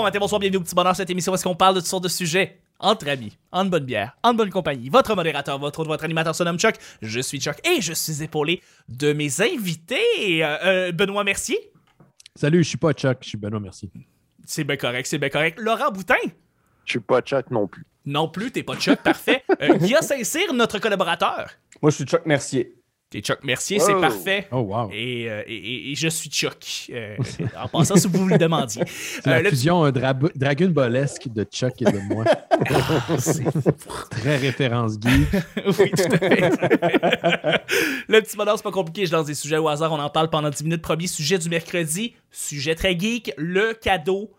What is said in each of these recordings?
bon matin, bonsoir, bienvenue au petit bonheur. Cette émission où est-ce qu'on parle de toutes sortes de sujets entre amis, en bonne bière, en bonne compagnie. Votre modérateur, votre votre animateur se nomme Chuck. Je suis Chuck et je suis épaulé de mes invités. Euh, euh, Benoît Mercier. Salut, je suis pas Chuck, je suis Benoît, merci. C'est bien correct, c'est bien correct. Laurent Boutin. Je suis pas Chuck non plus. Non plus, t'es pas Chuck, parfait. Euh, Guillaume Saint-Cyr, notre collaborateur. Moi, je suis Chuck Mercier. T'es Chuck Mercier, c'est parfait. Oh, wow. Et, euh, et- et- et je suis Chuck. Euh, en passant, si vous me le demandiez. C'est Euh, la le- fusion euh, dra- Dragon Ballesque de Chuck et de moi. Très référence geek. oui, tout à fait. le petit bonheur, c'est pas compliqué. Je lance des sujets au hasard. On en parle pendant 10 minutes. Premier sujet du mercredi. Sujet très geek. Le cadeau.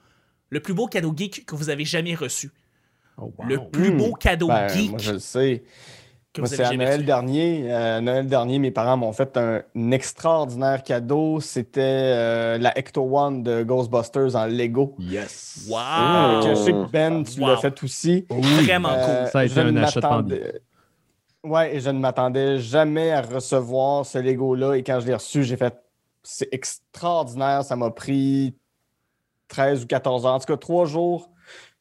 Le plus beau cadeau geek que vous avez jamais reçu. Oh, wow. Le plus Hmm. beau cadeau Ben, geek moi, je le sais. Que Moi, vous c'est avez à Noël dernier. euh, Noël dernier, mes parents m'ont fait un, extraordinaire cadeau. C'était euh, la Ecto One de Ghostbusters en Lego. Yes. Wow! Que je sais que Ben, tu Wow. l'as fait aussi. Vraiment Euh, cool. Ça a été un achat de Ouais, et je ne m'attendais jamais à recevoir ce Lego-là. Et quand je l'ai reçu, j'ai fait c'est extraordinaire. Ça m'a pris 13 ou 14 heures. En tout cas, trois jours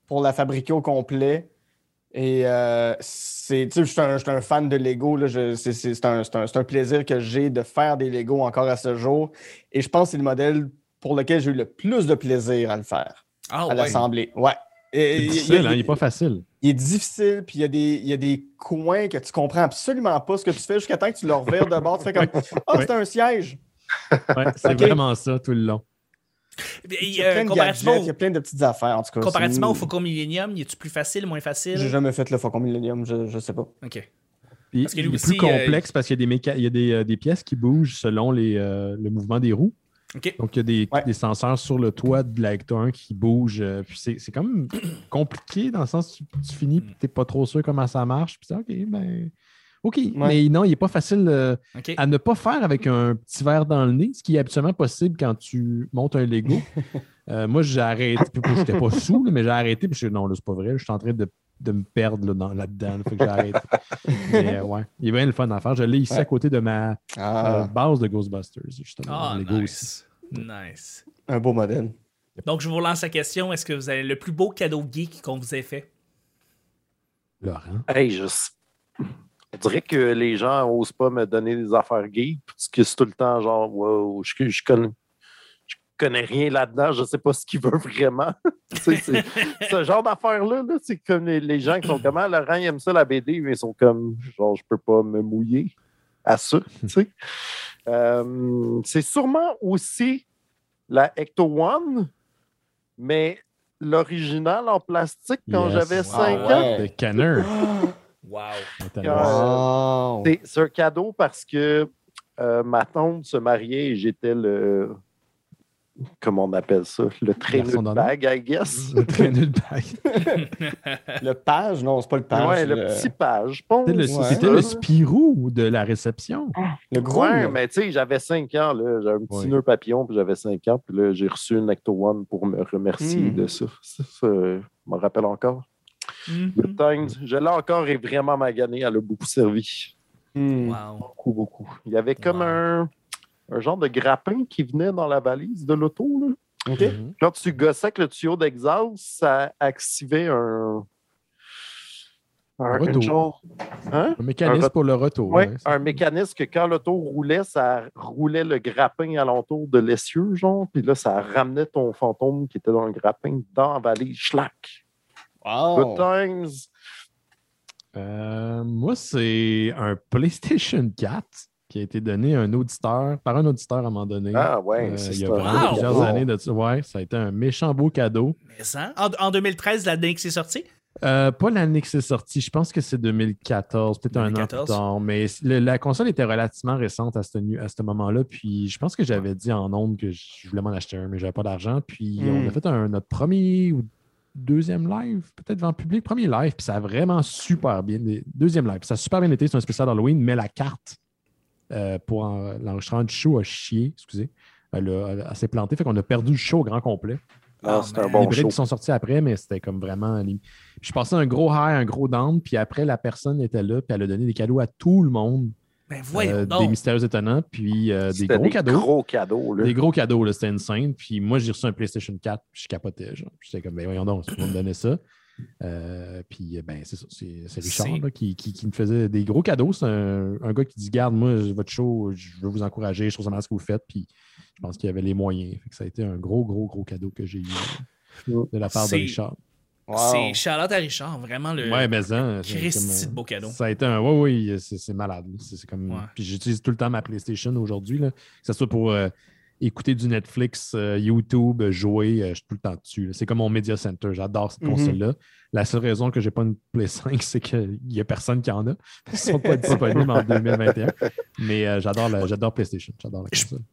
pour la fabriquer au complet. Et euh, c'est, tu sais, je suis un, fan de Lego. C'est, c'est- c'est un, c'est un- c'est un plaisir que j'ai de faire des Lego encore à ce jour. Et je pense que c'est le modèle pour lequel j'ai eu le plus de plaisir à le faire, Ah à ouais. l'assembler. Ouais. Et- C'est il a- difficile, hein, il est pas facile. il est difficile, puis il y, a des, il y a des coins que tu comprends absolument pas ce que tu fais jusqu'à temps que tu le revires de bord. Tu fais comme Ah, Ouais. c'est un siège. Ouais, c'est vraiment ça tout le long. Il y a plein de comparativement, gadgets, il y a plein de petites affaires. En tout cas, comparativement au c'est- Faucon Millennium, est-tu plus facile, moins facile? J'ai jamais fait le Faucon Millennium, je, je sais pas. Ok. Puis, Parce que lui il est aussi, plus euh, complexe parce qu'il y a, des, méca- il y a des, euh, des pièces qui bougent selon les, euh, le mouvement des roues. Ok. Donc, il y a des, Ouais. des senseurs sur le toit de la Hector 1 qui bougent. euh, puis c'est c'est comme compliqué dans le sens où tu, tu finis et tu n'es pas trop sûr comment ça marche. Puis c'est OK, ben. OK. Mais non, il n'est pas facile euh, à ne pas faire avec un petit verre dans le nez, ce qui est absolument possible quand tu montes un Lego. Euh, moi, j'ai arrêté. Puis, j'étais pas sous, là, mais j'ai arrêté. Puis je suis non, là, c'est pas vrai. Je suis en train de, de me perdre là, dans- là-dedans. Là, fait que j'ai arrêté. mais euh, ouais, il est bien le fun à faire. Je l'ai ici Ouais. à côté de ma euh, Ah, base de Ghostbusters, justement. Ah, Lego aussi. nice. Nice. un beau modèle. Donc, je vous relance la question. Est-ce que vous avez le plus beau cadeau geek qu'on vous ait fait? Laurent. Hey, je... s- On dirait que les gens n'osent pas me donner des affaires geeks parce que c'est tout le temps genre, wow, je, je connais. Je connais rien là-dedans, je sais pas ce qu'ils veulent vraiment. Ce genre d'affaires-là, -là, c'est comme les, les gens qui sont comme Ah, Laurent, il aime ça la BD, mais ils sont comme genre je peux pas me mouiller à ça. tu sais. Euh, c'est sûrement aussi la Ecto One, mais l'original en plastique quand Yes. j'avais Wow, 5 ouais. ans. Canner. Wow. Wow. C'est- C'est un cadeau parce que euh, ma tante se mariait et j'étais le. Comment on appelle ça? Le traîneur Garçon de bague, I guess. Le traîneur de bague. Le page, non, c'est pas le page. ouais, le petit page. je pense. C'était le, Ouais. le Spirou de la réception. le gros. Ouais, mais tu sais, j'avais 5 ans, là. J'avais un petit Ouais. nœud papillon, puis j'avais 5 ans, puis là, j'ai reçu une Ecto One pour me remercier Hmm. de ça. Ça, ça, je me rappelle encore. Mhm. Le Times, je l'ai encore et vraiment magané, elle a beaucoup servi. Hmm. Wow. Beaucoup, beaucoup. Il y avait comme Wow. un, un genre de grappin qui venait dans la valise de l'auto. Mhm. Quand tu gossais avec le tuyau d'exhaust, ça activait un. Un, Retour. genre. Hein? Un mécanisme Un re- pour le retour. Ouais. un mécanisme que quand l'auto roulait, ça roulait le grappin alentour de l'essieu, genre, puis là, ça ramenait ton fantôme qui était dans le grappin dans la valise, schlack. Wow. Good times. Euh, moi, c'est un PlayStation 4 qui a été donné à un auditeur, par un auditeur à un moment donné. Ah ouais, Euh, c'est il y a ça. vraiment Wow. plusieurs Wow. années de ça. Ouais, ça a été un méchant beau cadeau. Mais ça, en, en 2013, l'année que c'est sorti? Euh, pas l'année que c'est sorti, je pense que c'est 2014, peut-être un an 2014. plus tard, mais le- la console était relativement récente à ce, nu- à ce moment-là, puis je pense que j'avais dit en ondes que je voulais m'en acheter un, mais j'avais pas d'argent, puis Hmm. on a fait un, notre premier ou deuxième live, peut-être en public, premier live, puis ça a vraiment super bien, deuxième live, puis ça a super bien été, c'est un spécial Halloween, mais la carte euh, pour en- l'enregistrement du show a chié, excusez, elle, a- elle- elle s'est plantée, fait qu'on a perdu le show au grand complet. Ah, c'est un man. bon les show. qui sont sortis après, mais c'était comme vraiment. Je passais un gros high, un gros down, puis après, la personne était là, puis elle a donné des cadeaux à tout le monde. Ben voyons euh, donc. des mystérieux étonnants, puis euh, des gros cadeaux. gros cadeaux. Là. Des gros cadeaux, là, c'était insane. Puis moi, j'ai reçu un PlayStation 4, puis je capotais. Genre. J'étais comme, ben voyons donc, tu vas me donner ça. Euh, puis ben c'est ça, c'est c'est Richard C'est- là, qui, qui- qui me faisait des gros cadeaux. C'est un, un gars qui dit Garde, moi, votre show, je veux vous encourager, je trouve ça mal ce que vous faites. Puis je pense qu'il y avait les moyens. Fait que ça a été un gros, gros, gros cadeau que j'ai eu de la part de Richard. Wow. C'est Charlotte à Richard, vraiment le. Ouais, mais ça. c'est Christy comme, de beau cadeau. Ça a été un. Oui, oui, c'est c'est malade. C'est comme. Ouais. Puis j'utilise tout le temps ma PlayStation aujourd'hui, là, que ce soit pour euh, écouter du Netflix, euh, YouTube, jouer, euh, je suis tout le temps dessus. C'est comme mon Media Center. J'adore cette Mhm. console-là. La seule raison que j'ai pas une Play 5, c'est qu'il n'y a personne qui en a. Ils ne sont pas disponibles en 2021. Mais euh, j'adore la- j'adore PlayStation. J'adore la console. Je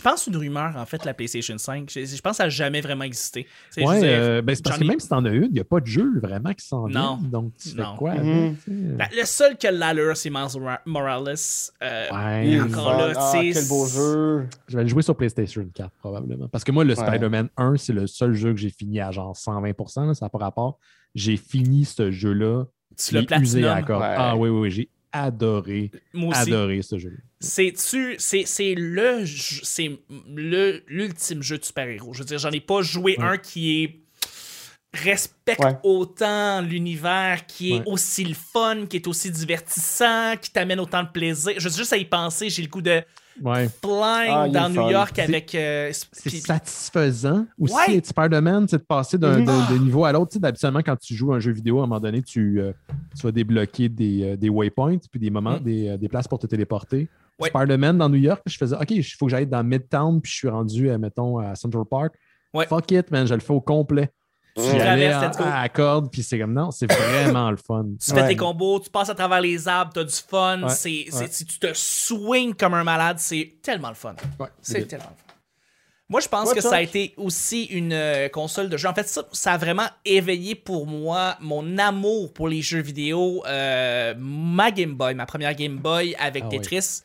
pense une rumeur, en fait, la PlayStation 5. Je, je pense que ça n'a jamais vraiment existé. C'est Ouais, juste, euh, ben, c'est parce que même si t'en as une, il n'y a pas de jeu vraiment qui s'en Non. vient. Donc, tu fais Non. quoi? Avec, tu sais? Ben, le seul qui a l'allure, c'est Miles Mora- Morales. Euh, Ouais, encore là, Ah, tu quel beau jeu. Je vais le jouer sur PlayStation 4, probablement. Parce que moi, le Ouais. Spider-Man 1, c'est le seul jeu que j'ai fini à genre 120 là, ça n'a pas rapport. J'ai fini ce jeu-là. Tu l'as je usé à. Ah oui, oui, oui, j'ai adoré, adoré ce jeu. C'est-tu, c'est, c'est le, c'est le, l'ultime jeu de super-héros? Je veux dire, j'en ai pas joué Ouais. un qui est respecte Ouais. autant l'univers, qui est Ouais. aussi le fun, qui est aussi divertissant, qui t'amène autant de plaisir. Je veux juste à y penser, j'ai le coup de Ouais. flying Ah, dans New fun. York avec. euh, C'est satisfaisant aussi Ouais. être Spider-Man, c'est de passer d'un Mhm. d'un- niveau à l'autre. Tu sais, D'habituellement, quand tu joues à un jeu vidéo, à un moment donné, tu, euh, tu vas débloquer des, euh, des waypoints, puis des moments, Mhm. des, euh, des places pour te téléporter. Ouais. Spider-Man dans New York, je faisais OK, il faut que j'aille dans Midtown, puis je suis rendu, euh, mettons, à Central Park. Ouais. Fuck it, man, je le fais au complet. Tu allais traverses, à, la corde, puis c'est comme non, c'est vraiment le fun. Tu fais tes combos, tu passes à travers les arbres, t'as du fun. Ouais, c'est, c'est- ouais. si tu te swings comme un malade, c'est tellement le fun. Ouais, C'est tellement le fun. Moi, je pense que ça a été aussi une euh, console de jeu. En fait, ça, ça a vraiment éveillé pour moi mon amour pour les jeux vidéo. Euh, ma Game Boy, ma première Game Boy avec Ah. Tetris.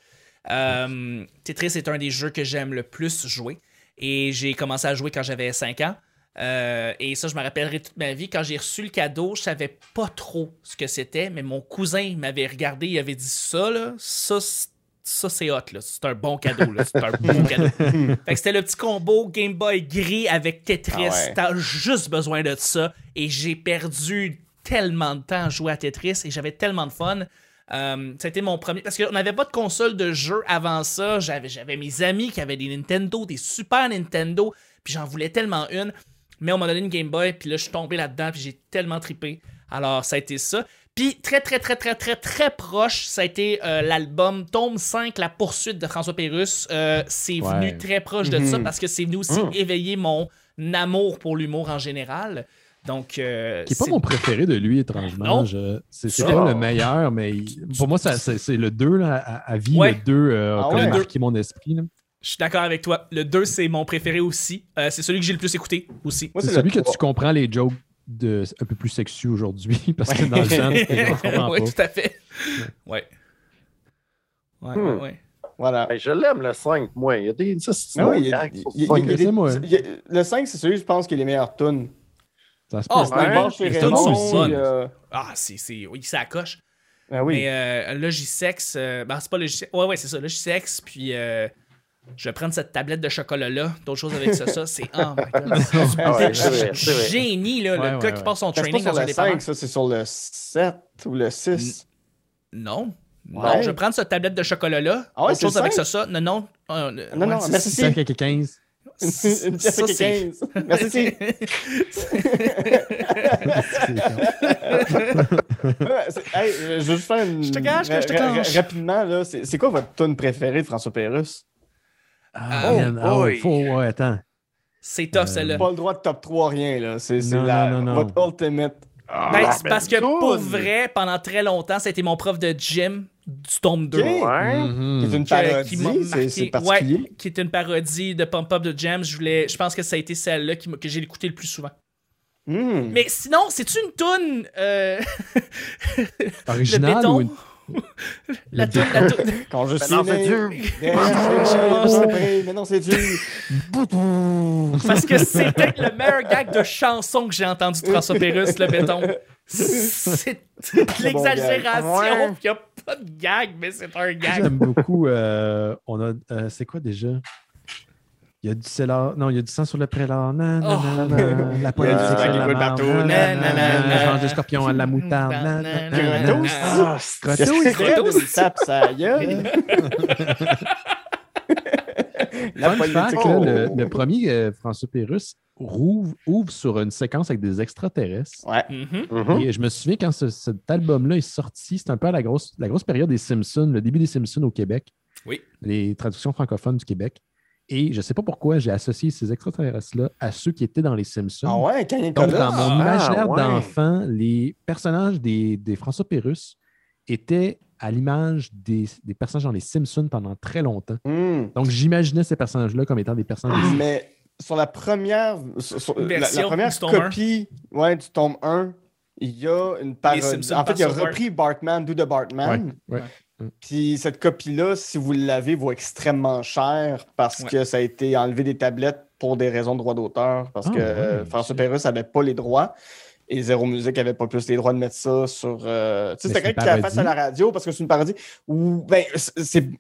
Euh, Tetris est un des jeux que j'aime le plus jouer. Et j'ai commencé à jouer quand j'avais 5 ans. Euh, et ça, je me rappellerai toute ma vie. Quand j'ai reçu le cadeau, je savais pas trop ce que c'était, mais mon cousin m'avait regardé, il avait dit ça, là, ça, ça c'est hot, là. C'est un bon cadeau, là. C'est un bon cadeau. Fait que c'était le petit combo Game Boy gris avec Tetris. Ah ouais. T'as juste besoin de ça. Et j'ai perdu tellement de temps à jouer à Tetris et j'avais tellement de fun. Euh, c'était mon premier. Parce qu'on n'avait pas de console de jeu avant ça. J'avais, j'avais mes amis qui avaient des Nintendo, des Super Nintendo, puis j'en voulais tellement une. Mais on m'a donné une Game Boy, puis là, je suis tombé là-dedans, puis j'ai tellement trippé. Alors, ça a été ça. Puis, très, très, très, très, très, très proche, ça a été euh, l'album Tome 5, La poursuite de François Pérusse. Euh, c'est Ouais. venu très proche de Mhm. ça parce que c'est venu aussi Mhm. éveiller mon amour pour l'humour en général. Donc, euh, Qui n'est pas mon préféré de lui, étrangement. C'est pas le meilleur, mais il- pour moi, ça- c'est le 2 là, à, à vie. Ouais. Le 2 euh, a Ah ouais? marqué mon esprit. là. Je suis d'accord avec toi. Le 2, c'est mon préféré aussi. Euh, c'est celui que j'ai le plus écouté aussi. C'est celui que tu comprends les jokes de, un peu plus sexueux aujourd'hui, parce que dans le genre, oui, tout à fait. Ouais. Ouais, ouais, Hmm. ouais. Voilà. Ben, je l'aime le 5, moi. Il y a des. Ça, Ah oui, il y a- il il il des- moi. Le 5, c'est celui, je pense, qui est les meilleures tunes. Ça se Oh, Bon, chez les tunes sont euh, Ah, c'est. c'est- Oui, ça coche. Ben oui. Mais euh, Logisex, euh, ben, c'est pas Logisex. Ouais, ouais, c'est ça, Logisex. Puis euh, je vais prendre cette tablette de chocolat-là. D'autres choses avec ça, ça, c'est. Oh my god. Ouais, génie, là, Ouais, le ouais, gars ouais. qui passe son training sur dans un le dépanneur. 5, ça, c'est sur le 7 ou le 6. Non. Non, Ouais. je vais prendre cette tablette de chocolat-là. Ah ouais, Autre chose avec ça, 5? ça. Non, non. euh, Non, non, c'est- merci. c'est 5 avec 15. Une pièce Ça, avec c'est- 15. Merci, hey, je veux juste faire une. Je te cache que je te cache. Rapidement, là, c'est c'est quoi votre tune préférée de François Pérusse? Ah, Oh man, ah, boy. faut, ouais, attends. C'est tough, Euh, celle-là. Pas le droit de top 3, rien, là. C'est c'est Non, la- non, non, votre ultimate. Ben, c'est parce que pour vrai, pendant très longtemps, c'était mon prof de gym du tome 2. Ok. Ouais. Mhm. C'est une que- parodie, qui m'a c'est- marqué. c'est particulier. Ouais, qui est une parodie de Pump Up de Jams. Je, voulais, je pense que ça a été celle-là qui que j'ai écouté le plus souvent. Hmm. Mais sinon, c'est-tu une toune euh, le Original béton? ou une. la toune, la toune. Quand je suis non, c'est dur. pas, mais non, c'est dur. Parce que c'est peut-être le meilleur gag de chanson que j'ai entendu de François Pérusse, le béton. C'est l'exagération. gag. puis y a pas de gag, mais c'est un gag. J'aime beaucoup. euh, on a. euh, c'est quoi déjà? Il y a du célar. Non, il y a du sang sur le prélat. Nan, nan, Oh. nan, La coule marde. partout. Des scorpions à la moutarde. Ah, c'est- c'est de tape sa gueule? La Fun fact, là, le, le premier euh, François Pérusse ouvre, ouvre sur une séquence avec des extraterrestres. Ouais. Mhm. Mhm. Et je me souviens quand ce- cet album-là est sorti, c'était un peu à la grosse, la grosse période des Simpsons, le début des Simpsons au Québec. Oui. Les traductions francophones du Québec. Et je ne sais pas pourquoi j'ai associé ces extraterrestres-là à ceux qui étaient dans les Simpsons. Ah ouais, quand il Donc, dans mon Ah, imaginaire ouais. d'enfant, les personnages des, des François Pérusse étaient à l'image des, des personnages dans les Simpsons pendant très longtemps. Hmm. Donc, j'imaginais ces personnages-là comme étant des personnages. des Mais sur la première, sur- sur- la- première du tome copie ouais, du tome 1, il y a une parodie. En fait, il a repris Bartman, Do the Bartman. Ouais, ouais. Puis cette copie-là, si vous l'avez, vaut extrêmement cher parce Ouais. que ça a été enlevé des tablettes pour des raisons de droit d'auteur. Parce Ah, que euh, François Pérusse n'avait pas les droits. Et Zéro Musique n'avait pas plus les droits de mettre ça sur. euh, Tu sais, c'était quelqu'un qui a fait à la radio parce que c'est une parodie. Ou, ben,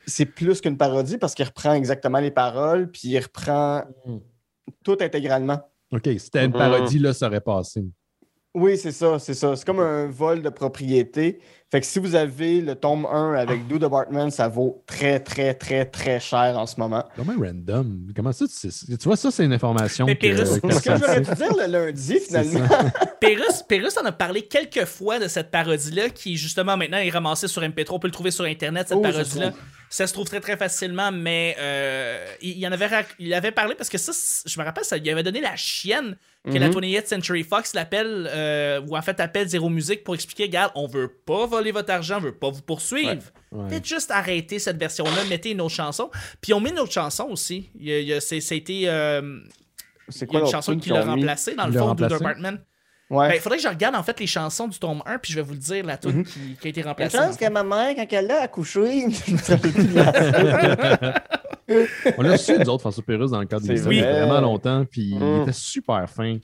c'est plus qu'une parodie parce qu'il reprend exactement les paroles, puis il reprend Mm. tout intégralement. OK, si c'était une Mhm. parodie, là, ça aurait passé. Oui, c'est ça, c'est ça. C'est comme un vol de propriété. Fait que si vous avez le tome 1 avec Do the Bartman, ça vaut très, très, très, très cher en ce moment. Comment random? Comment ça, tu sais ça? Tu vois, ça, c'est une information Mais que, Pérus, que Ce que j'aurais dû dire le lundi, finalement? Pérus, Pérus en a parlé quelques fois de cette parodie-là, qui justement maintenant est ramassée sur MP3. On peut le trouver sur Internet, cette Oh, parodie-là. Ça se trouve très très facilement, mais euh, il, il en avait, il avait parlé parce que ça, je me rappelle, ça, il avait donné la chienne que la Mhm. 28th Century Fox l'appelle, euh, ou en fait appelle Zéro Musique pour expliquer, regarde, on veut pas voler votre argent, on veut pas vous poursuivre. Ouais. Faites juste arrêter cette version-là, mettez une autre chanson. Puis on met une autre chanson aussi. Il y a- il y a- c'est- C'était euh, C'est il y a une chanson qui l'a ont mis? remplacé dans le fond de? Department. Ouais. Ben, il faudrait que je regarde en fait les chansons du tome 1 puis je vais vous le dire la tune qui, qui a été Je remplacée. pense que ma mère, quand elle a accouché, je de la- On l'a su, nous autres, François Pérusse, dans le cadre C'est des vrai. il vraiment longtemps, puis il Mm. était super fin.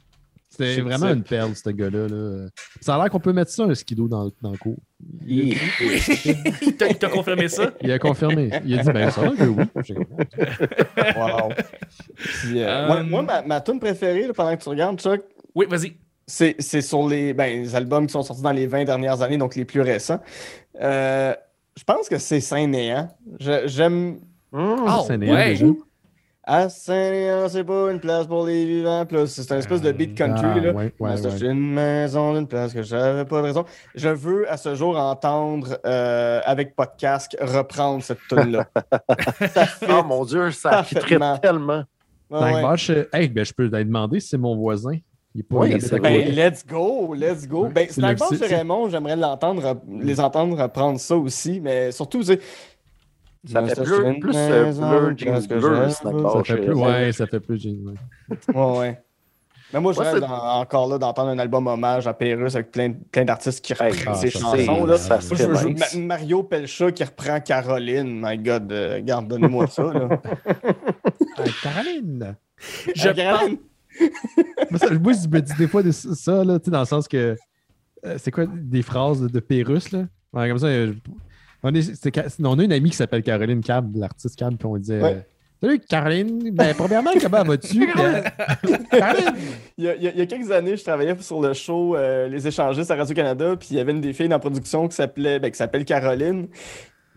C'était C'est vraiment type. une perle, ce gars-là. là. Ça a l'air qu'on peut mettre ça, un skido, dans, dans le cours. Il t'a il t'a confirmé ça? Il a confirmé. Il a dit, ben, ça que oui. Wow. Puis, euh, Euh, moi, moi, ma, ma tune préférée, là, pendant que tu regardes, Chuck, Oui, vas-y. c'est c'est sur les, ben, les albums qui sont sortis dans les 20 dernières années, donc les plus récents. Euh, je pense que c'est Saint-Néant. Je- J'aime. Ah, c'est néant, ouais. À Saint-Néant, c'est pas une place pour les vivants. Là, c'est un espèce de beat country. Ah, là. ouais, ouais, Mais c'est ouais. une maison d'une place que j'avais pas de raison. Je veux à ce jour entendre euh, avec pas de casque reprendre cette tune là ça fait. Oh mon Dieu, ça Parfaitement. tellement. Ouais, Tank ouais. Bosch, euh, hey, ben, je peux te demander si c'est mon voisin. Il est pas Oui, c'est à vrai. côté. Ben, let's go, let's go. Ben, c'est- Raymond, j'aimerais l'entendre, les entendre reprendre ça aussi, mais surtout, c'est. Ça fait plus, plus euh, jeans Ça fait plus, euh, ouais, ça fait plus génial. Ouais, ouais. Mais moi, je Moi, rêve encore là d'entendre un album hommage à Pérus avec plein, plein d'artistes qui Hey, reprennent ah, ses chansons. c'est- Là. ça Moi, je serait veux- nice. Ma- Mario Pelcha qui reprend Caroline. My God, euh, garde, donnez-moi ça. Là. Hey, Caroline! Je Euh, Caroline, Moi, ça- moi, je me dis des fois de ça, là, tu sais, dans le sens que. euh, c'est quoi des phrases de, de Pérus, là? Ouais, comme ça, euh, on, est, c'est on a une amie qui s'appelle Caroline Cab, l'artiste Cab, puis on disait. Ouais. euh, Salut Caroline! Ben, premièrement, comment vas-tu? Caroline! il y, a, il y quelques années, je travaillais sur le show euh, Les échangistes à Radio-Canada, puis il y avait une des filles dans la production qui s'appelait ben, qui s'appelle Caroline.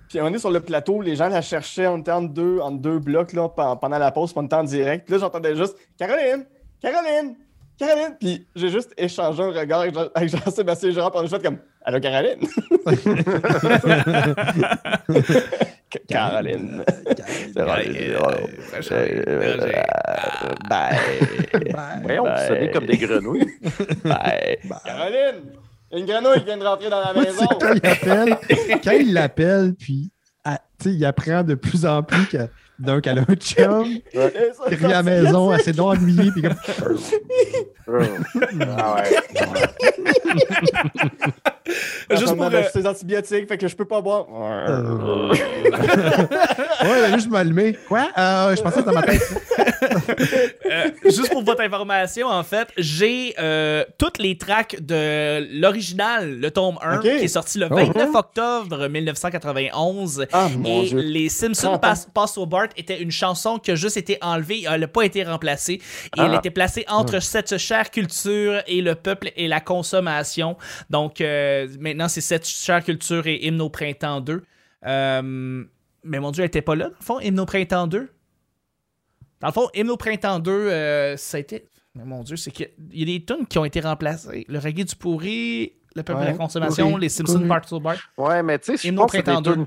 Puis on est sur le plateau, les gens la cherchaient, entre deux, entre deux blocs là, pen- pendant la pause, on était en direct. Puis là, j'entendais juste Caroline! Caroline! Caroline! Puis j'ai juste échangé un regard avec, Jean- avec Jean-Sébastien Girard, puis on a fait comme Allô, Caroline? Ca- Caroline. C'est vrai, c'est drôle. Euh, Bye. Voyons, vous Ben- sonnez comme des grenouilles. Bye. Caroline! Une grenouille qui vient de rentrer dans la maison. quand il appelle, quand il l'appelle, puis ah, tu sais, il apprend de plus en plus que donc elle a un chum, il revient à la maison, elle s'est donc ennuyée, puis comme. Ah ouais. Juste Juste pour, pour euh, ces antibiotiques, fait que je peux pas boire. Ouais, elle a juste m'allumer. Quoi? Euh, je pensais que c'était ma tête. Juste pour votre information, en fait, j'ai euh, toutes les tracks de l'original, le tome 1, Ok. qui est sorti le 29 octobre 1991. Ah, mon Et Dieu. les Simpsons 30 ans. Pass, Pass au Bart était une chanson qui a juste été enlevée, elle n'a pas été remplacée. Et elle Ah. était placée entre cette chère culture et le peuple et la consommation. Donc euh, maintenant, c'est cette chère culture et Hymne au printemps 2. Euh, mais mon Dieu, elle était pas là, dans le fond, Hymne au printemps 2. Dans le fond, Hymne au printemps 2, euh, ça a été. Mais mon Dieu, c'est qu'il y a des tunes qui ont été remplacées. Le reggae du pourri, le peuple Ouais, la consommation, pourri, les Simpsons. Parts au Bart. Ouais, mais tu sais, je pense que c'est des tunes,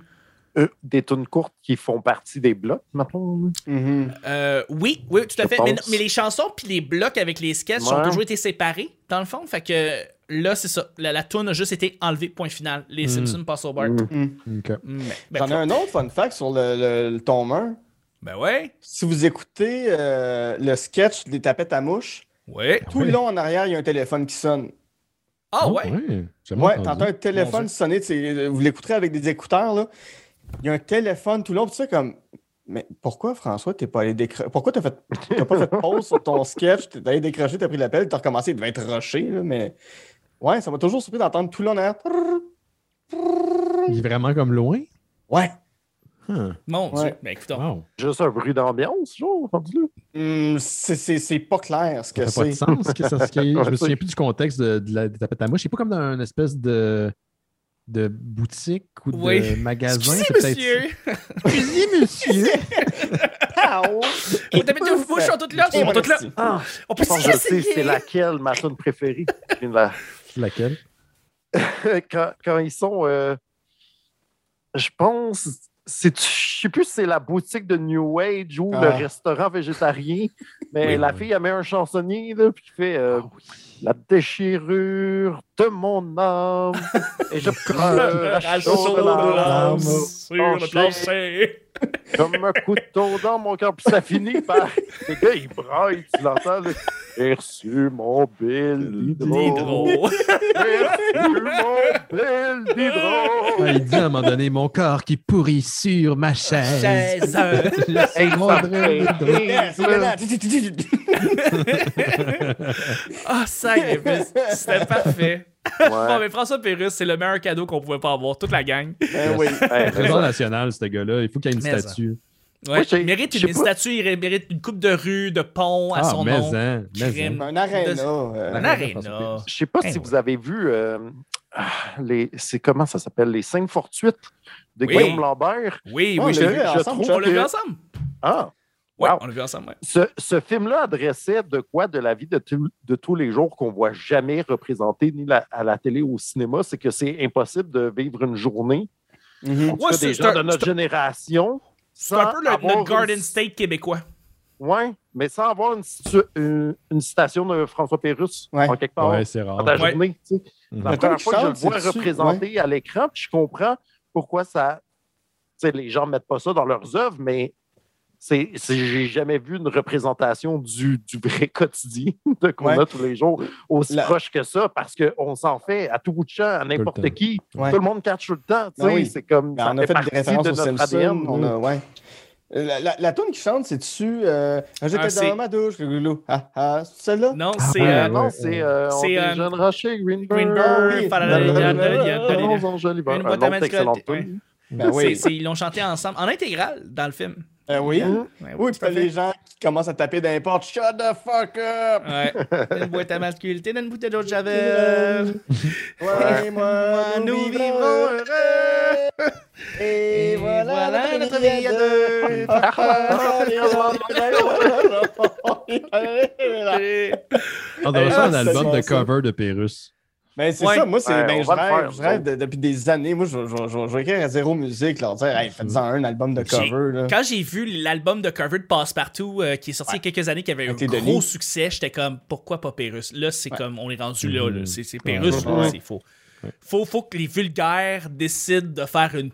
euh, des tunes courtes qui font partie des blocs, maintenant. Mhm. Euh, oui, oui, tout à fait. Mais, les chansons puis les blocs avec les sketchs ont toujours été séparés, dans le fond. Fait que là, c'est ça. La, la tune a juste été enlevée, point final. Les Mm. Simpsons passent au Bart. Mm. Mais- ben, J'en ai un autre fun fact sur le, le, le tome 1. Ben ouais. Si vous écoutez euh, le sketch des tapettes à mouche, Ouais. tout le long en arrière, il y a un téléphone qui sonne. Ah ouais? Jamais Ouais, t'entends un téléphone sonner, vous l'écouterez avec des écouteurs, là. Il y a un téléphone tout le long, tu sais, comme. Mais pourquoi, François, t'es pas allé décrocher? Pourquoi t'as fait... t'as pas fait pause sur ton sketch? T'es allé décrocher, t'as pris l'appel, t'as recommencé, il devait être rushé, là, mais. Ouais, ça m'a toujours surpris d'entendre tout le long en arrière. Il est vraiment comme loin? Ouais. Huh. Mon Ouais. Dieu. Ben écoute. Wow. Juste un bruit d'ambiance, genre. Hum, c'est- c'est c'est pas clair ce que Ça fait pas c'est. de sens. Que ça, ce qui est- je me Ouais, souviens c'est- plus du contexte de, de la des tapettes à mouche. C'est pas comme dans une espèce de, de boutique ou de Oui. magasin. Excusez, c'est monsieur. Excusez, monsieur. Pow! Les tapettes de bouche sont toutes là. Sont toutes là. c'est- Ah, On peut je sais essayer. c'est laquelle ma tune préférée. La- Laquelle? quand, quand ils sont. euh, je pense. C'est- Je sais plus si c'est la boutique de New Age ou le Ah. restaurant végétarien, mais Oui, la oui. fille, elle met un chansonnier, là, puis fait euh, La déchirure de mon âme. Et je à À chaudes chaudes larmes, larmes sur le plancher. Comme un couteau dans mon cœur. Puis ça finit par. Les gars, ils braillent, tu l'entends, là. J'ai reçu mon bill d'hydro. J'ai reçu mon bill d'hydro. Il dit à un moment donné mon corps qui pourrit sur ma chaise. Chaise. Ah, ça y est, mais c'était parfait. Bon, mais François Pérusse, c'est le meilleur cadeau qu'on pouvait pas avoir, toute la gang. Ben oui. Hey, Trésor national, ce gars-là. Il faut qu'il y ait une Mais ça. statue. Ouais, il mérite je une statue, il mérite une coupe de rue, de pont à Ah, son mais nom. hein, mais hein. Un aréna. euh, Un aréna. Je sais pas si ouais. vous avez vu euh, ah, les. C'est comment ça s'appelle? Les scènes fortuites de Oui. Guillaume Lambert? Oui, Ah, oui, on je l'a l'ai vu vu. ensemble, trouve. On l'a vu que- ensemble. Ah! Ouais, Wow. on l'a vu ensemble, ouais. Ce, ce film-là adressait de quoi de la vie de, tous les jours qu'on voit jamais représenté ni la- à la télé ou au cinéma, c'est que c'est impossible de vivre une journée, en tout Ouais, cas c'est- des c'est gens un- de notre génération. C'est un peu le, Garden une- State québécois. Ouais, mais sans avoir une, situ- une, une citation de François Pérusse Ouais. en quelque part Ouais, c'est rare. dans la Ouais. journée. tu sais. La première fois que je le vois représenté à l'écran, puis je comprends pourquoi ça. Les gens ne mettent pas ça dans leurs œuvres, mais c'est, c'est- j'ai jamais vu une représentation du, du vrai quotidien de qu'on Ouais. a tous les jours aussi La- proche que ça, parce qu'on s'en fait à tout bout de champ, à n'importe qui. Ouais. Tout le monde catch tout le temps. tu Ben sais, oui. C'est comme Ben, ça on a fait partie des références de aux notre Simpsons. ADN. On a, ouais. La, la, la toune qui chante, c'est dessus. Euh, J'étais Ah, c'est- dans ma douche, le loulou. Ah, ah, c'est celle-là? Non, Ah, c'est. ouais, euh, ouais. non, c'est euh, C'est, euh, déjeunera chez Greenberg. Il y a- il y a- il y a- Allons en joli bar. Une Un boîte à. Ben oui. ils l'ont chanté ensemble, en intégrale, dans le film. Ben oui. Mhm. Ouais, Oui, puis les gens qui commencent à taper dans les portes. Shut the fuck up! Ouais. Une boîte à masculin, une bouteille d'eau de javel. Ouais, moi, nous vivrons heureux. Et, Et voilà, voilà notre vie à deux. On devrait Ah, faire un c'est album de cover de Pérus. Mais c'est Ouais. ça, moi, c'est, Ouais, ben, je rêve, faire, je rêve nous de- depuis des années. Moi, je, je, je, je vais écrire à zéro musique, leur dire, hey, faites-en un album de J'ai- cover. Là. Quand j'ai vu l'album de cover de Passepartout euh, qui est sorti il y a quelques années, qui avait eu un gros Denis. succès, j'étais comme Pourquoi pas Pérus? Là, c'est Ouais. comme on est rendu là, là. Mhm. C'est, c'est Pérus, Ouais, là, ouais. c'est faux. Faut, faut que les vulgaires décident de faire une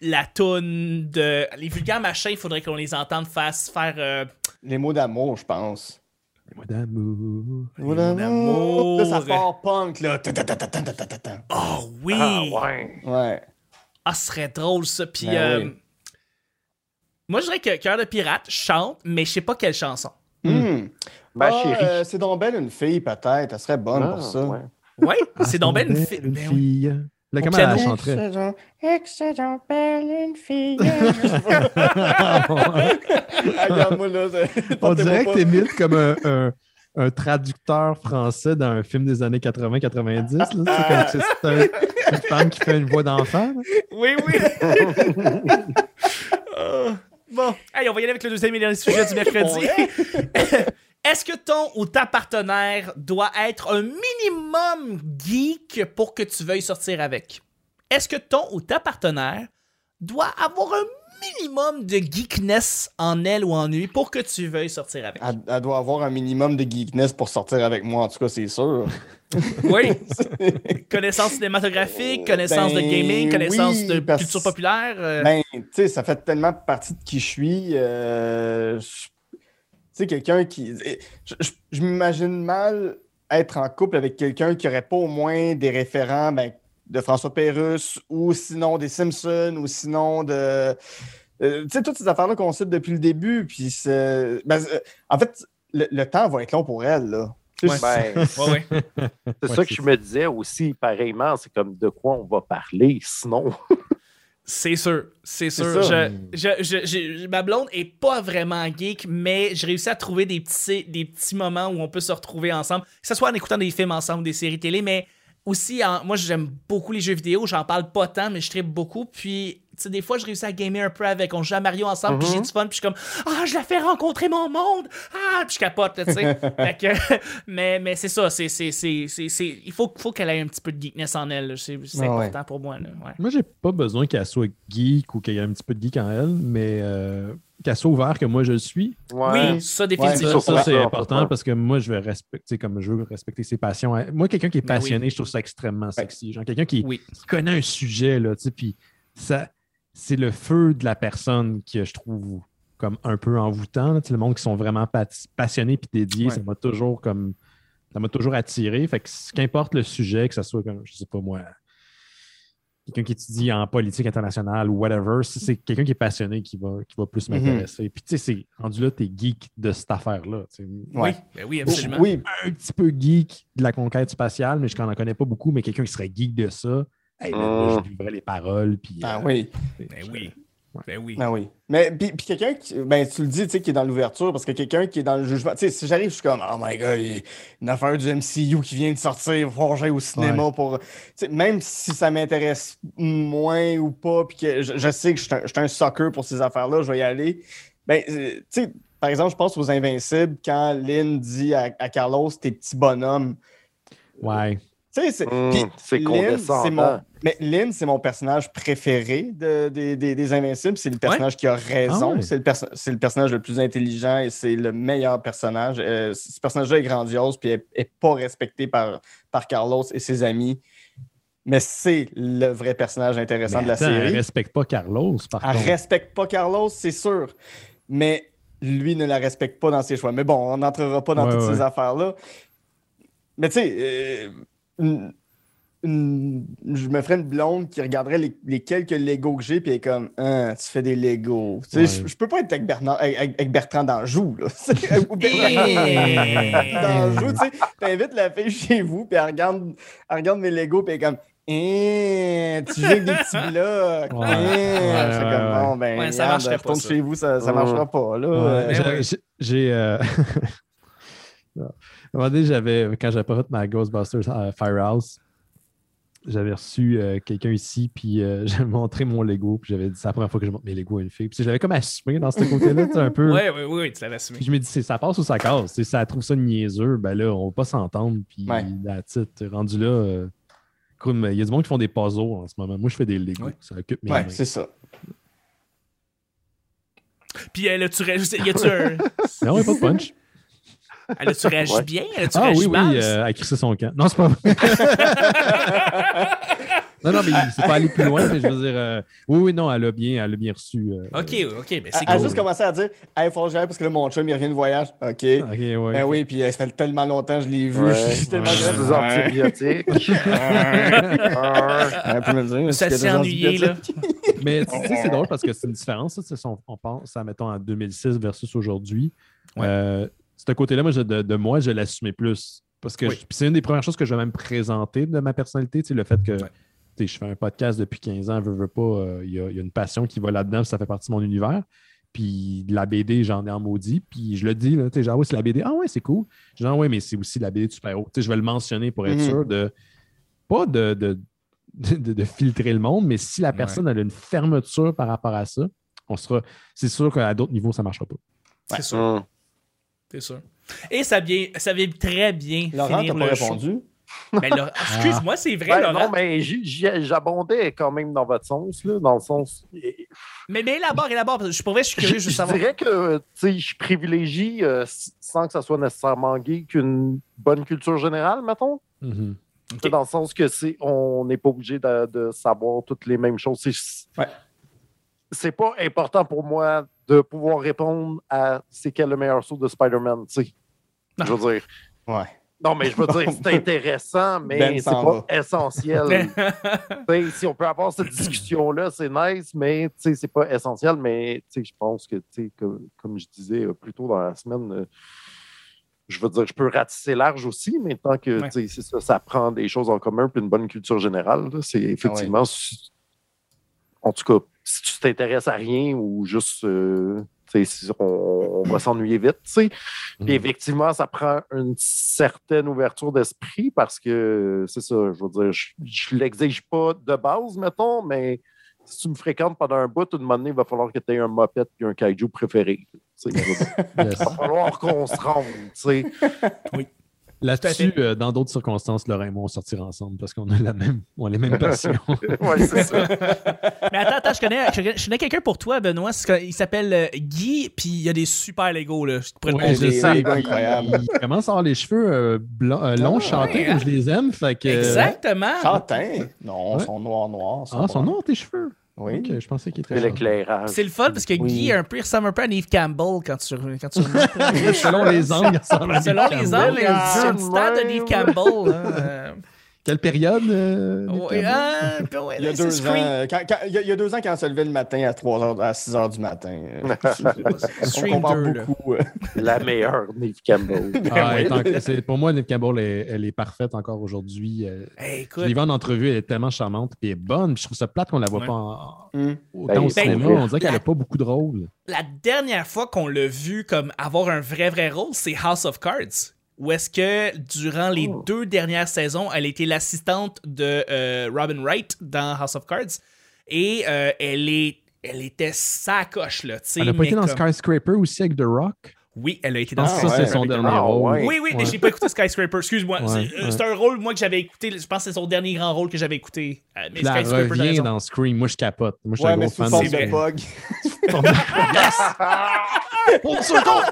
la toune de. Les vulgaires machins, il faudrait qu'on les entende fasse faire. euh, Les mots d'amour, je pense. Mon amour. Mon amour. Là, ça part punk, là. Oh oui! Ah ouais. Ouais. Ah, ce serait drôle, ça. Puis, ben euh, moi, je dirais que Cœur de Pirate chante, mais je sais pas quelle chanson. Mm. Ben, chérie. Euh, c'est donc belle une fille, peut-être. Elle serait bonne pour ah, ça. Ouais, c'est donc belle une, fi une ben fille. Là, comment elle chanterait? Excellent, excellent, belle une fille. Regarde-moi là. c'est- On dirait que t'imites comme un, un- un traducteur français dans un film des années 80-90. là. C'est comme un- une femme qui fait une voix d'enfant. Oui, oui. Euh, bon, Hey, on va y aller avec le deuxième et dernier sujet du mercredi. Est-ce que ton ou ta partenaire doit être un minimum geek pour que tu veuilles sortir avec? Est-ce que ton ou ta partenaire doit avoir un minimum de geekness en elle ou en lui pour que tu veuilles sortir avec? Elle, elle doit avoir un minimum de geekness pour sortir avec moi, en tout cas, c'est sûr. Oui. connaissance cinématographique, connaissance de Ben gaming, connaissance oui, de parce- culture populaire. euh, Ben, tu sais, ça fait tellement partie de qui je suis. euh, je- sais, quelqu'un qui. Je, je- je m'imagine mal être en couple avec quelqu'un qui aurait pas au moins des référents ben, de François Pérusse ou sinon des Simpsons ou sinon de. euh, tu sais, toutes ces affaires-là qu'on cite depuis le début. Puis, c'est- ben, euh, en fait, le, le temps va être long pour elle. Là. Tu sais, Ouais. Ben, ouais, ouais. c'est Ouais, ça que je me disais aussi, pareillement, c'est comme de quoi on va parler, sinon. C'est sûr, c'est sûr. Je, je, je- ma blonde est pas vraiment geek, mais j'ai réussi à trouver des petits, des petits moments où on peut se retrouver ensemble, que ce soit en écoutant des films ensemble, des séries télé, mais aussi, en- moi j'aime beaucoup les jeux vidéo, j'en parle pas tant, mais je tripe beaucoup, puis sais, des fois je réussis à gamer un peu avec, on joue à Mario ensemble, puis j'ai Mhm. du fun, puis je suis comme « Ah, je la fais rencontrer mon monde! Ah! » Puis je capote, tu sais. Mais mais c'est ça, c'est, c'est, c'est, c'est, c'est- il faut, faut qu'elle ait un petit peu de geekness en elle, là. c'est, c'est Ah ouais. important pour moi. Là. Ouais. Moi, j'ai pas besoin qu'elle soit geek ou qu'il y ait un petit peu de geek en elle, mais euh, qu'elle soit ouverte que moi je le suis. Ouais. Oui, ça définitivement. ça, c'est important parce que moi, je vais respecter, comme je veux respecter ses passions. Moi, quelqu'un qui est Ben oui. passionné, je trouve ça extrêmement sexy. Genre, quelqu'un qui, Oui. qui connaît un sujet, là, tu sais, puis ça, c'est le feu de la personne que je trouve comme un peu envoûtant. Là, Tu sais, le monde qui sont vraiment pat- passionnés puis dédiés, Ouais. ça m'a toujours comme ça m'a toujours attiré. Fait que qu'importe le sujet, que ce soit comme, je sais pas moi, quelqu'un qui étudie en politique internationale ou whatever, si c'est quelqu'un qui est passionné qui va, qui va plus Mhm. m'intéresser. Puis tu sais, c'est rendu là, t'es geek de cette affaire-là. tu sais. Oui, ben oui, absolument. Oui, Un petit peu geek de la conquête spatiale, mais je n'en connais pas beaucoup, mais quelqu'un qui serait geek de ça, hey, Mm. je vivrais les paroles. Puis, ah euh, oui. Ben oui. Ben oui. Ben oui. Mais puis, puis quelqu'un qui, ben tu le dis, tu sais, qui est dans l'ouverture, parce que quelqu'un qui est dans le jugement, tu sais, si j'arrive, je suis comme, oh my god, il y a une affaire du MCU qui vient de sortir, j'aille au cinéma pour, tu sais, même si ça m'intéresse moins ou pas, puis que je, je sais que je suis un, je suis un sucker pour ces affaires-là, je vais y aller. Ben, euh, tu sais, par exemple, je pense aux Invincibles quand Lynn dit à, à Carlos, tes petits bonhommes. Ouais. C'est. Condescendant. c'est mon- Mais Lynn, c'est mon personnage préféré de- des- des- des Invincibles. C'est le personnage qui a raison. Ah ouais. C'est le, perso- c'est le personnage le plus intelligent et c'est le meilleur personnage. Euh, ce personnage-là est grandiose puis est, est pas respecté par, par Carlos et ses amis. Mais c'est le vrai personnage intéressant Mais de la attends, série. Elle respecte pas Carlos, par Elle contre. respecte pas Carlos, c'est sûr. Mais lui ne la respecte pas dans ses choix. Mais bon, on n'entrera pas dans Ouais, toutes ouais. ces affaires-là. Mais tu sais, euh, une- une- je me ferais une blonde qui regarderait les, les quelques Legos que j'ai puis elle est comme Hein, tu fais des Legos. Tu sais, Ouais. je, je peux pas être avec, Bernard, avec, avec Bertrand d'Anjou. là. Ou Bertrand Hey! d'Anjou, tu sais. T'invites la fille chez vous puis elle regarde, elle regarde mes Legos puis elle est comme Hein, tu joues avec des petits blocs. Ouais. Hein? Ouais, C'est ouais, comme ouais. bon, ben, Ouais, ça regarde, marcherait pas, ça. chez vous, ça, ça marchera pas. Là. Ouais, j'ai- ouais. j'ai- J'ai. euh, un moment donné, j'avais, quand j'avais pas fait ma Ghostbusters euh, Firehouse, j'avais reçu euh, quelqu'un ici, puis euh, j'avais montré mon Lego, puis j'avais dit c'est la première fois que je montre mes Lego à une fille. Puis j'avais comme assumé dans ce côté-là, tu sais, un peu. Ouais, ouais, ouais, tu l'avais assumé. Puis je me dis, c'est- ça passe ou ça casse. Si ça trouve ça niaiseux, ben là, on va pas s'entendre. Puis Ouais. la titre, rendu là, euh, il y a du monde qui font des puzzles en ce moment. Moi, je fais des Lego. Ouais. Ça occupe mes Ouais, mains. c'est ça. Puis elle a-tu réagi, y a-tu un- Non, ouais, pas de punch. Elle a-tu réagi Ouais. bien? Elle a-tu Ah réagi oui, oui, mal? euh, elle a crissé son camp. Non, c'est pas vrai. non, non, mais c'est pas aller plus loin, mais je veux dire, euh, oui, oui, non, elle a bien, elle a bien reçu. euh, Ok, ok, ben Elle c'est a cool. juste commencé à dire Hey, faut que j'aille parce que là, mon chum, il revient de voyage. OK. Ok, ouais. Ben oui, puis euh, ça fait tellement longtemps que je l'ai vu. Ouais. Je suis tellement grand. antibiotiques. Elle peut me le dire. Ça a s'est des ennuyé, là. Mais tu sais, c'est drôle parce que c'est une différence. ça, on, on pense à, mettons, en 2006 versus aujourd'hui. Ouais. Euh, ce côté-là, moi, je- de, de moi, je l'assumais plus. Parce que Oui. c'est une des premières choses que je vais même présenter de ma personnalité, le fait que Ouais. tu sais, je fais un podcast depuis 15 ans, veux, veux pas, euh, il y, a, il y a une passion qui va là-dedans, ça fait partie de mon univers. Puis de la BD, j'en ai en maudit. Puis je le dis, là, tu sais, genre, oui, c'est la BD. Ah ouais, c'est cool. Je dis, ah ouais, mais c'est aussi la BD de super-héros. Tu sais, je vais le mentionner pour être Mhm. sûr de, pas de, de, de- de filtrer le monde, mais si la Ouais. personne a une fermeture par rapport à ça, on sera, c'est sûr qu'à d'autres niveaux, ça ne marchera pas. C'est sûr, Hum. C'est sûr. Et ça vient, ça vient très bien Laurent, finir t'as pas le show. répondu? Ben, Laurent- Excuse-moi, c'est vrai, Ben, Laurent. non, mais j- j'abondais quand même dans votre sens, là, dans le sens. Mais, mais élabore, élabore. parce que Je pourrais, je suis Je, curieux je savoir. dirais que tu sais, je privilégie, euh, sans que ça soit nécessairement gay, qu'une bonne culture générale, mettons. Sais, Dans le sens que c'est, on n'est pas obligé de, de savoir toutes les mêmes choses. C'est, Ouais. c'est pas important pour moi de pouvoir répondre à c'est quel le meilleur saut de Spider-Man. tu sais. Non. Je veux dire. Ouais. Non, mais je veux dire, c'est intéressant, mais Ben c'est pas essentiel. Sais, si on peut avoir cette discussion-là, c'est nice, mais tu sais, c'est pas essentiel. Mais tu sais, je pense que, tu sais, comme, comme je disais euh, plus tôt dans la semaine, euh, je veux dire, je peux ratisser large aussi, mais tant que Ouais. tu sais, c'est ça, ça prend des choses en commun puis une bonne culture générale, c'est effectivement. si- en tout cas, si tu t'intéresses à rien ou juste. euh, on, on va s'ennuyer vite, tu sais. Puis effectivement, ça prend une certaine ouverture d'esprit parce que c'est ça, je veux dire, je, je l'exige pas de base, mettons, mais si tu me fréquentes pendant un bout, une moment donné, il va falloir que tu aies un moped et un kaiju préféré. Yes. Il va falloir qu'on se rende, tu sais. Là-dessus, euh, dans d'autres circonstances, Laurent et moi, on sortira ensemble parce qu'on a la même, on a les mêmes passions. Ouais, c'est ça. Mais attends, attends, je connais, je connais, je connais quelqu'un pour toi, Benoît. Il s'appelle euh, Guy, puis il y a des super Legos, là. Je pourrais te Ouais, montrer. je sais. Il-. Il commence à avoir les cheveux euh, blancs, euh, longs, Ah, ouais, comme hein? je les aime. Fait que, Exactement. Châtain? Non, Ouais. ils sont noirs, noirs. Ah, ils sont noirs tes cheveux. Oui. Je pensais C'est châtains. l'éclairage. C'est le fun parce que Oui. Guy, un peu, il ressemble un peu à Neve Campbell quand tu, quand tu Selon les angles, il ressemble à Selon les angles, il y a Ah, une star de. Neve Campbell. hein, euh. Quelle période euh, Ouais, ah, ben Il y a deux ans, quand- quand- il y a- deux ans, quand on se levait le matin à 3 heures, à 6 h du matin. euh, on compare 2, là. beaucoup. euh. La meilleure, Neve Campbell. Ah, oui. elle est en- c'est- pour moi, Nick Campbell, elle, elle est parfaite encore aujourd'hui. Elle- Hey, Je l'ai vue en entrevue, elle est tellement charmante et bonne. Je trouve ça plate qu'on la voit Ouais. pas en- Hum. autant Ben, au ben, cinéma. On dirait qu'elle n'a pas beaucoup de rôle. la dernière fois qu'on l'a vu comme avoir un vrai, vrai rôle, c'est House of Cards. Où est-ce que, durant les Oh. deux dernières saisons, elle était l'assistante de euh, Robin Wright dans House of Cards. Et euh, elle, est, elle était sacoche, là. tu sais, Elle n'a pas été dans Skyscraper aussi avec The Rock? Oui, elle a été dans Ah, ça, Skyscraper. c'est son dernier Ah, rôle. ouais. Oui, oui, mais Ouais. j'ai pas écouté Skyscraper, excuse-moi. Ouais, c'est euh, ouais. c'est un rôle, moi, que j'avais écouté. Je pense que c'est son dernier grand rôle que j'avais écouté. Mais elle Skyscraper, revient dans Scream. Moi, je capote. Moi, je suis Ouais, un gros fan de C'est de vrai. bug. On se compte!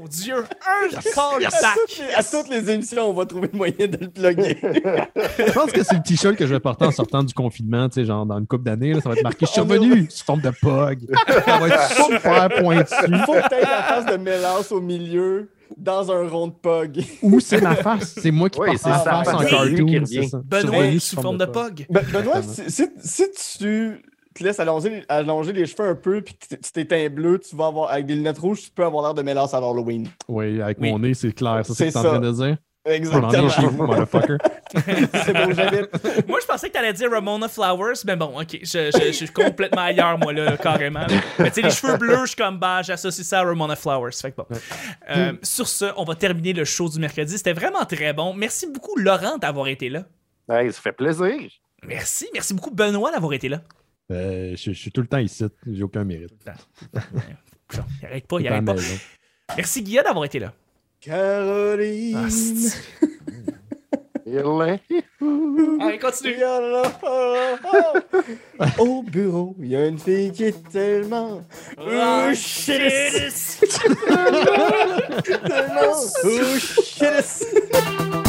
Mon Dieu, un call À toutes, les, à toutes les émissions, on va trouver le moyen de le plugger. Je pense que c'est le t-shirt que je vais porter en sortant du confinement, tu sais, genre dans une couple d'années. Ça va être marqué Je suis revenu sous forme de pog. Ça va être super pointu. Il faut peut-être la face de mélange au milieu dans un rond de pog. Ou c'est ma face. C'est moi qui Oui, porte ma ça, face en cartoon. Benoît sous forme de pog. Ben- Benoît, si, si- si tu te laisses allonger, allonger les cheveux un peu puis que tu t'éteins bleu, tu vas avoir avec des lunettes rouges, tu peux avoir l'air de mélange à Halloween. Oui, avec Oui. mon nez, c'est clair. Ça, c'est ce que t'es en train de dire? Exactement. viens chez vous, motherfucker. C'est beau, j'habite. Moi, je pensais que t'allais dire Ramona Flowers, mais bon, ok, je, je- je suis complètement ailleurs, moi, là, carrément. là. Mais tu sais, les cheveux bleus, je suis comme, bah, j'associe ça à Ramona Flowers. Fait que bon. Euh, sur ce, on va terminer le show du mercredi. C'était vraiment très bon. Merci beaucoup, Laurent, d'avoir été là. Ça fait plaisir. Merci. Merci beaucoup, Benoît, d'avoir été là. Euh, je, je suis tout le temps ici. J'ai aucun mérite. Il arrête pas, il arrête pas. maison. Merci, Guilla, d'avoir été là. Caroline. Ah. Allez, continue. Au bureau, il y a une fille qui est tellement. Oh, shit. shit. tellement. Oh, shit.